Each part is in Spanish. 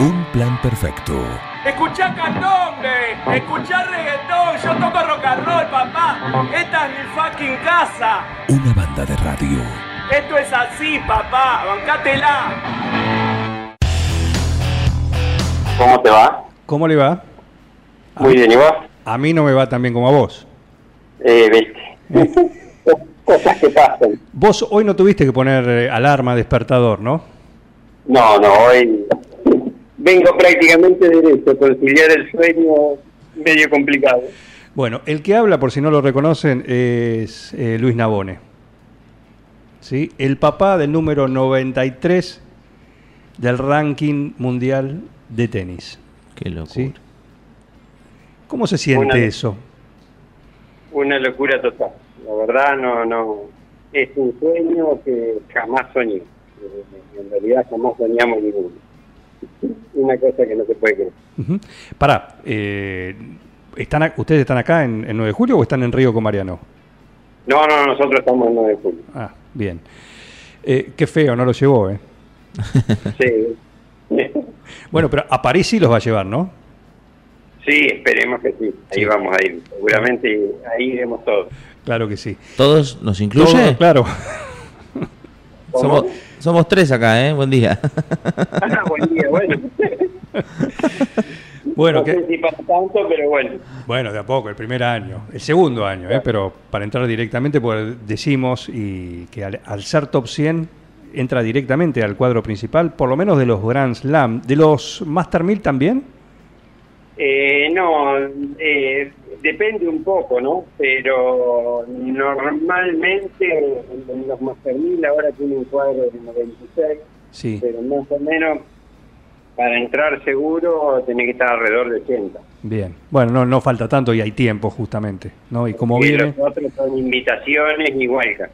Un plan perfecto. Escuchá candombe, escuchá reggaetón, yo toco rock and roll, papá. Esta es mi fucking casa. Una banda de radio. Esto es así, papá, bancátela. ¿Cómo te va? ¿Cómo le va? Muy bien, ¿y vos? A mí no me va tan bien como a vos. Eh, viste. Cosas que pasan. Vos hoy no tuviste que poner eh, alarma, despertador, ¿no? No, no, hoy vengo prácticamente derecho. Conciliar el sueño medio complicado. Bueno, el que habla, por si no lo reconocen, es eh, Luis Nabone. ¿Sí? El papá del número 93 del ranking mundial de tenis. Qué locura. ¿Sí? ¿Cómo se siente Una- eso? Una locura total. La verdad, no, no. Es un sueño que jamás soñé. En realidad, jamás soñamos ninguno. Una cosa que no se puede creer. Ujú. Pará, eh, ¿están, a- ¿ustedes están acá en, en 9 de julio o están en Río con Mariano? No, no, nosotros estamos en 9 de julio. Ah, bien. Eh, qué feo, no lo llevó, ¿eh? Sí. Bueno, pero a París sí los va a llevar, ¿no? Sí, esperemos que sí. Ahí Sí. vamos a ir. Seguramente ahí iremos todos. Claro que sí. ¿Todos nos incluye? Todo, claro. Somos, somos tres acá, ¿eh? Buen día. Ah, buen día, bueno. Bueno, no sé que, si para tanto, pero bueno. bueno, de a poco, el primer año, el segundo año, ¿eh? pero para entrar directamente, pues decimos y que al, al ser top 100 entra directamente al cuadro principal, por lo menos de los Grand Slam, de los Master 1000 también. Eh, no, eh, depende un poco, ¿no? Pero normalmente en los Master 1000 ahora tiene un cuadro de 96, Sí, pero más o menos para entrar seguro tiene que estar alrededor de 80. bien. Bueno, no, no falta tanto y hay tiempo justamente, ¿no? Y como viene, los otros son invitaciones y huelgas.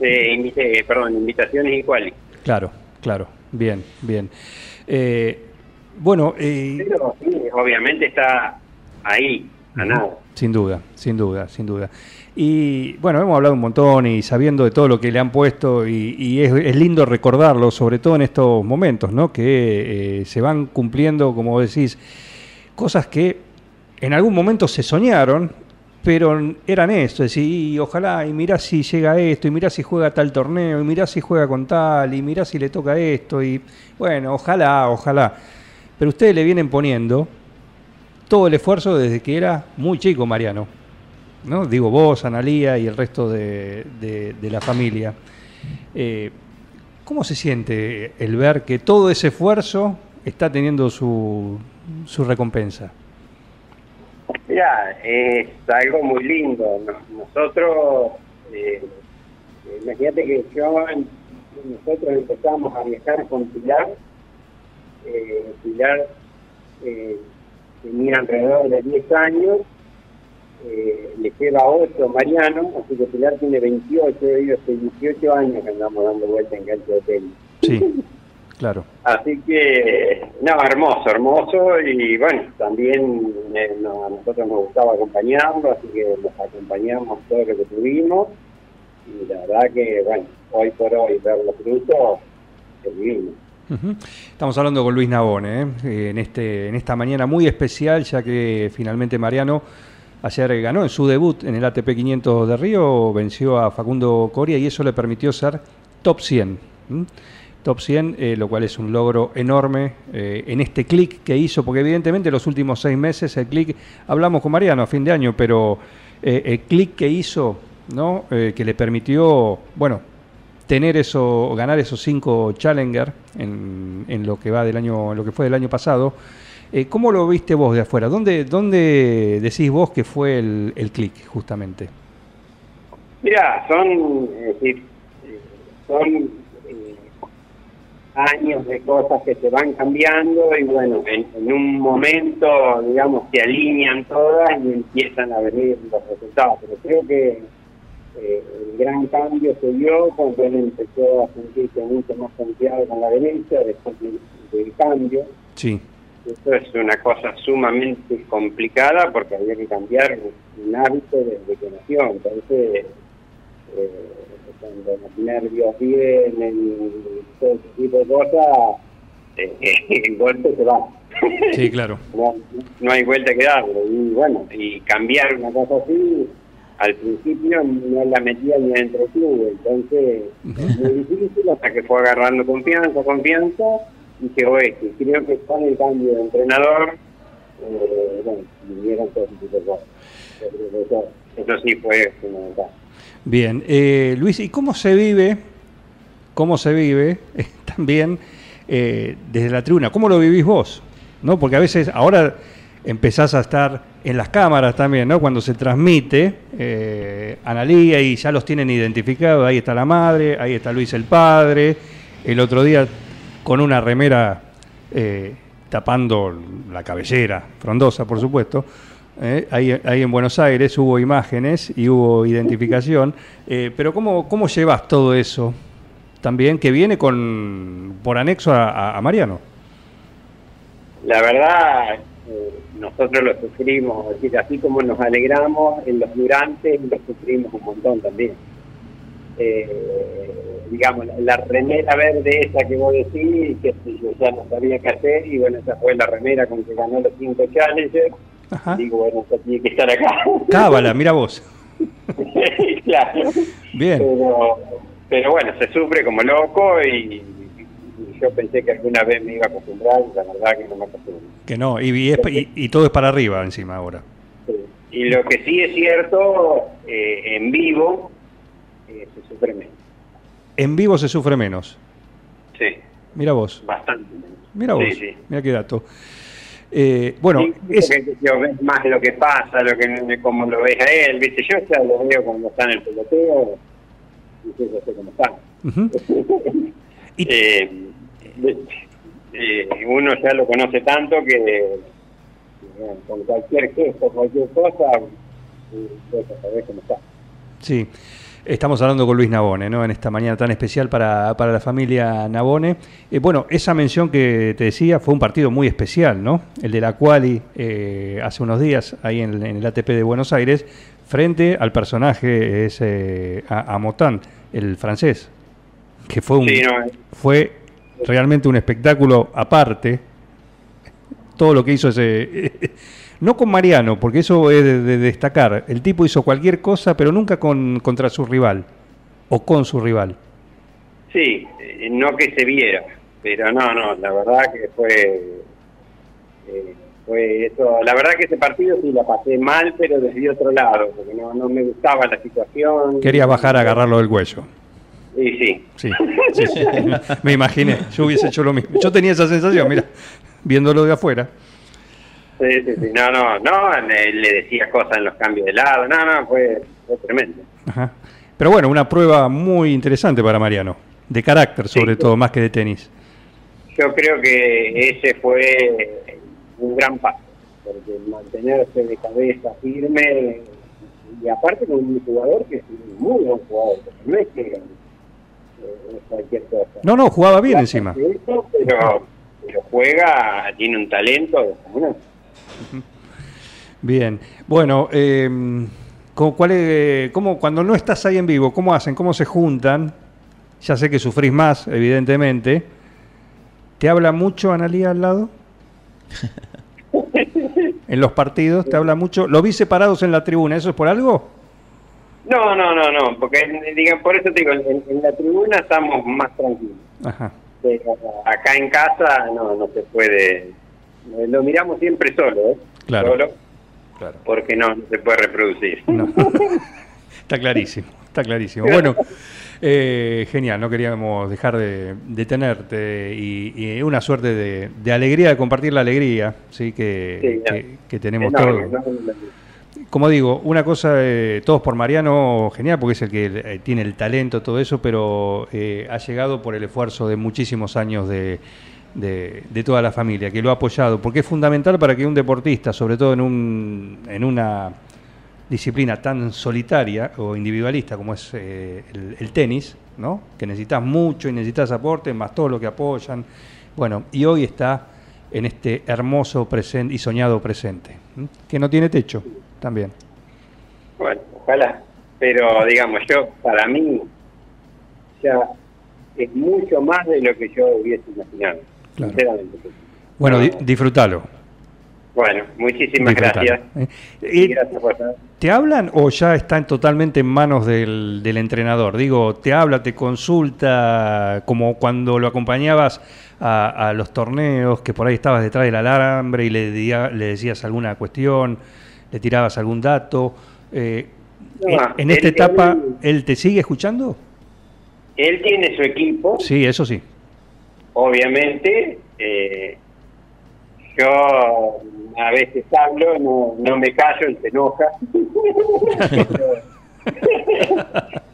Eh, invite- eh, perdón, invitaciones y cuales. claro, claro, bien, bien. Eh, bueno, eh, Pero sí, obviamente está ahí, a nada. Sin duda, sin duda, sin duda. Y bueno, hemos hablado un montón y sabiendo de todo lo que le han puesto y, es lindo recordarlo, sobre todo en estos momentos, ¿no? Que eh, se van cumpliendo, como decís, cosas que en algún momento se soñaron, pero eran esto, es decir, y ojalá, y mirá si llega esto, y mirá si juega tal torneo, y mirá si juega con tal, y mirá si le toca esto, y bueno, ojalá, ojalá. Pero ustedes le vienen poniendo todo el esfuerzo desde que era muy chico Mariano. ¿no? Digo vos, Analía y el resto de, la familia. Eh, ¿Cómo se siente el ver que todo ese esfuerzo está teniendo su, su recompensa? Mira, es algo muy lindo. Nos- Nosotros, eh, imagínate que yo, nosotros empezamos a viajar con Pilar. Eh, Pilar eh, tenía alrededor de 10 años, eh, le lleva 8 Mariano, así que Pilar tiene 28, ellos hace 18 años que andamos dando vuelta en cancha de tenis. Sí, claro. Así que, no, hermoso, hermoso. Y bueno, también eh, no- a nosotros nos gustaba acompañarlo, así que los acompañamos todo lo que tuvimos. Y la verdad que, bueno, hoy por hoy ver los frutos es divino. Estamos hablando con Luis Nabone, ¿eh? Eh, en, este, en esta mañana muy especial, ya que finalmente Mariano ayer ganó en su debut en el ATP 500 de Río, venció a Facundo Coria y eso le permitió ser top 100. ¿m? Top 100, eh, lo cual es un logro enorme en este clic que hizo, porque evidentemente los últimos seis meses el clic, hablamos con Mariano a fin de año, pero el clic que hizo, ¿no? Que le permitió, bueno, tener eso, ganar esos cinco Challenger en, en lo que va del año, en lo que fue del año pasado. Eh, ¿Cómo lo viste vos de afuera? ¿Dónde, dónde decís vos que fue el, el clic, justamente? Mira, son, son eh, años de cosas que se van cambiando y bueno, en, en un momento, digamos, se alinean todas y empiezan a venir los resultados. Pero creo que eh, el gran cambio se dio cuando él empezó a sentirse mucho más confiado con la derecha después del, del cambio. Sí, Esto es una cosa sumamente complicada porque había que cambiar un hábito desde que nació. Entonces, eh, cuando los nervios vienen y todo ese tipo de cosas, eh, el golpe se va. Sí, claro. no, no hay vuelta que darle. Y bueno, y cambiar una cosa así, al principio no la metía ni dentro club, entonces es muy difícil hasta que fue agarrando confianza, confianza, y que oye, que creo que con el cambio de entrenador, eh, bueno, vinieron todos de cosas. Eso sí fue fundamental. Bien, eh, Luis, ¿y cómo se vive, cómo se vive eh, también eh, desde la tribuna? ¿Cómo lo vivís vos? ¿No? Porque a veces ahora empezás a estar en las cámaras también, ¿no? Cuando se transmite, eh, Analía y ya los tienen identificados, ahí está la madre, ahí está Luis el padre, el otro día con una remera eh, tapando la cabellera, frondosa por supuesto, eh, ahí, ahí en Buenos Aires hubo imágenes y hubo identificación, eh, pero ¿cómo, ¿cómo llevas todo eso también que viene con por anexo a, Mariano? La verdad, eh, nosotros lo sufrimos, es decir, así como nos alegramos en los durantes, lo sufrimos un montón también. Eh, digamos, la, la remera verde esa que vos decís, que yo ya no sabía qué hacer, y bueno, esa fue la remera con que ganó los cinco Challengers. Ajá. Digo, bueno, esa tiene que estar acá. Cábala, mira vos. claro. Bien. Pero, pero bueno, se sufre como loco y yo pensé que alguna vez me iba a acostumbrar y la verdad que no me acostumbré. Que no, y, y es- y- y todo es para arriba encima ahora. Sí. Y lo que sí es cierto, eh, en vivo eh, se sufre menos. En vivo se sufre menos. Sí, Mira vos. bastante menos. Mira vos. Sí, sí. Mira qué dato. Eh, bueno, Sí, es, porque yo ves más lo que pasa, lo que como lo ves a él, viste, yo ya lo veo cuando está en el peloteo, y yo sé cómo está. Ujú. Y- Eh, eh, uno ya lo conoce tanto que con cualquier gesto, cualquier cosa, eh, sabés cómo está. Sí, estamos hablando con Luis Nabone, ¿no? En esta mañana tan especial para, para la familia Nabone. Eh, bueno, esa mención que te decía fue un partido muy especial, ¿no? El de la Quali eh, hace unos días, ahí en, en el ATP de Buenos Aires, frente al personaje ese, a, a Motán, el francés, que fue un, Sí, no, eh. fue realmente un espectáculo aparte. Todo lo que hizo ese. No con Mariano, porque eso es de, de destacar. El tipo hizo cualquier cosa, pero nunca con, contra su rival. O con su rival. Sí, eh, no que se viera, pero no, no, la verdad que fue, eh, fue eso. La verdad que ese partido sí la pasé mal, pero desde otro lado, porque no, no me gustaba la situación. Quería bajar a agarrarlo del cuello. Y sí. Sí, sí, sí. me imaginé. Yo hubiese hecho lo mismo. Yo tenía esa sensación, mira, viéndolo de afuera. Sí, sí, sí. No, no, no, le, decía cosas en los cambios de lado, no, no, fue, fue tremendo. Ajá. Pero bueno, una prueba muy interesante para Mariano. De carácter, sobre Sí. todo, más que de tenis. Yo creo que ese fue un gran paso, porque mantenerse de cabeza firme, y aparte con un jugador que es un muy buen jugador, no es que cualquier cosa. No, no, jugaba bien encima. Eso, pero, pero juega, tiene un talento. Bien, bueno, eh, ¿cómo, cuál es- cómo- cuando no estás ahí en vivo, ¿cómo hacen? ¿Cómo se juntan? Ya sé que sufrís más, evidentemente. ¿Te habla mucho Analía al lado? ¿En los partidos te habla mucho? ¿Lo vi separados en la tribuna? ¿Eso es por algo? No, no, no, no, porque digan, por eso te digo, en, en la tribuna estamos más tranquilos. Ajá. Pero acá en casa no, no se puede. Lo miramos siempre solo, ¿eh? Claro. Solo, Claro. porque no, no se puede reproducir. No. está clarísimo, está clarísimo. Bueno, eh, genial, no queríamos dejar de, de tenerte y, y una suerte de, de alegría, de compartir la alegría ¿sí? que, Sí, que, que tenemos Enorme, todos. enorme. Como digo, una cosa, eh, todos por Mariano, genial, porque es el que eh, tiene el talento, todo eso, pero eh, ha llegado por el esfuerzo de muchísimos años de, de- toda la familia, que lo ha apoyado, porque es fundamental para que un deportista, sobre todo en, un, en una disciplina tan solitaria o individualista como es eh, el, tenis, ¿no? que necesitas mucho y necesitas aporte, más todo lo que apoyan. Bueno, y hoy está en este hermoso presente y soñado presente, que no tiene techo también. Bueno, ojalá. Pero digamos, yo, para mí, ya es mucho más de lo que yo hubiese imaginado. Claro. Sinceramente. Bueno, No. di- disfrútalo. Bueno, muchísimas Disfrutalo. gracias. Eh, Y gracias por estar. ¿Te hablan o ya están totalmente en manos del, del entrenador? Digo, ¿te habla, te consulta como cuando lo acompañabas a, a los torneos, que por ahí estabas detrás del alambre y le, le decías alguna cuestión, le tirabas algún dato? Eh, No, en, en esta etapa, él- ¿él te sigue escuchando? Él tiene su equipo, Sí, eso sí. obviamente. eh, yo a veces hablo, no, no me callo, él se enoja.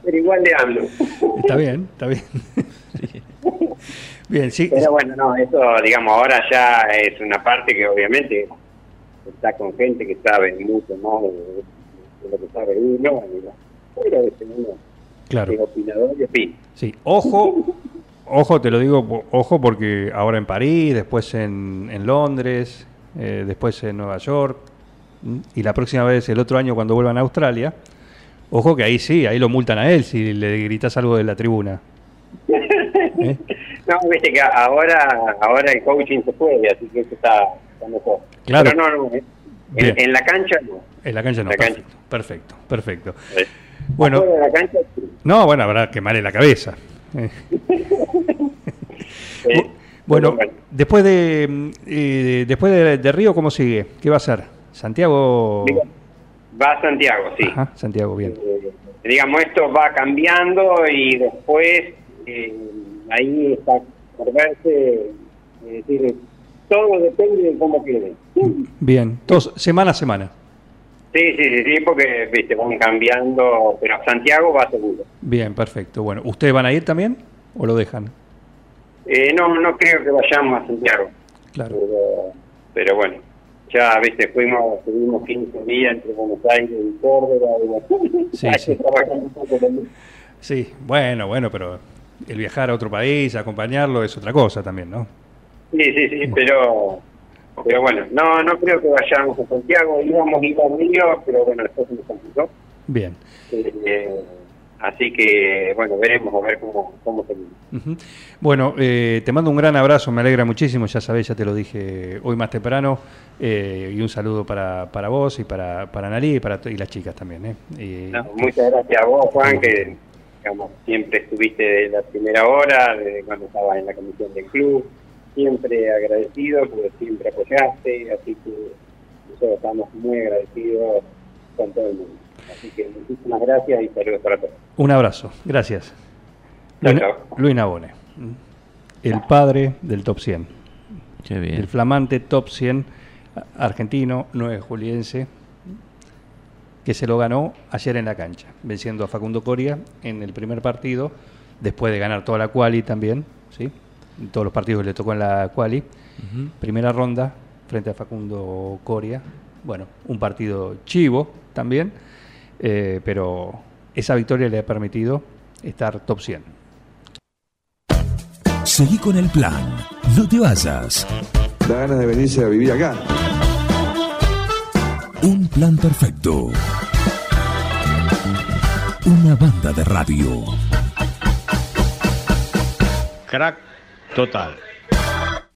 Pero igual le hablo. Está bien, está bien. Bien, sí. Pero bueno, no, eso, digamos, ahora ya es una parte que obviamente está con gente que sabe mucho más de, de lo que sabe uno. y bueno, Pero a veces uno Claro. es opinador y opina. Sí, ojo, ojo, te lo digo, ojo porque ahora en París, después en, en Londres, eh, después en Nueva York, y la próxima vez, el otro año cuando vuelvan a Australia, ojo que ahí sí, ahí lo multan a él si le gritas algo de la tribuna. ¿Eh? No, viste que ahora ahora el coaching se puede, así que eso está, Claro. Pero no, no, eh, en, en la cancha no. En la cancha no, La cancha. perfecto, perfecto, perfecto. Bueno, de la cancha sí. no, bueno, habrá que quemarle la cabeza. Eh. Bueno, después de eh, después de, de Río, ¿cómo sigue? ¿Qué va a ser? Santiago. Va a Santiago, sí. Ajá, Santiago, bien. Eh, digamos, esto va cambiando y después eh, ahí está por verse, es decir, todo depende de cómo quede. Bien, todos, semana a semana. Sí, sí, sí, sí, porque viste, van cambiando, pero Santiago va seguro. Bien, perfecto. Bueno, ¿ustedes van a ir también o lo dejan? Eh, no, no creo que vayamos a Santiago, Claro. pero, pero bueno, ya, viste, fuimos, tuvimos 15 días entre Buenos Aires y Córdoba. y Sí, sí. Sí, bueno, bueno, pero el viajar a otro país, acompañarlo, es otra cosa también, ¿no? Sí, sí, sí, pero, pero bueno, no, no creo que vayamos a Santiago, íbamos a ir a Río, pero bueno, después se nos complicó. Bien. Eh, así que, bueno, veremos a ver cómo, cómo termina. Bueno, eh, te mando un gran abrazo, me alegra muchísimo, ya sabés, ya te lo dije hoy más temprano, eh, y un saludo para, para vos y para, para Nalí y para y las chicas también. ¿eh? Y- No, muchas gracias a vos, Juan, que digamos, siempre estuviste de la primera hora, desde cuando estabas en la comisión del club, siempre agradecido, porque siempre apoyaste, así que nosotros estamos muy agradecidos con todo el mundo. Así que muchísimas gracias y saludos para todos. Un abrazo, gracias. Chao, Luis, chao. Luis Nabone, el padre del top 100. Qué el bien. flamante top 100 argentino, 9 juliense, que se lo ganó ayer en la cancha, venciendo a Facundo Coria en el primer partido, después de ganar toda la quali también, ¿sí? Todos los partidos que le tocó en la quali. Primera ronda frente a Facundo Coria. Bueno, un partido chivo también, eh, pero esa victoria le ha permitido estar top 100. Seguí con el plan. No te vayas. Da ganas de venirse a vivir acá. Un plan perfecto. Una banda de radio. Crack total.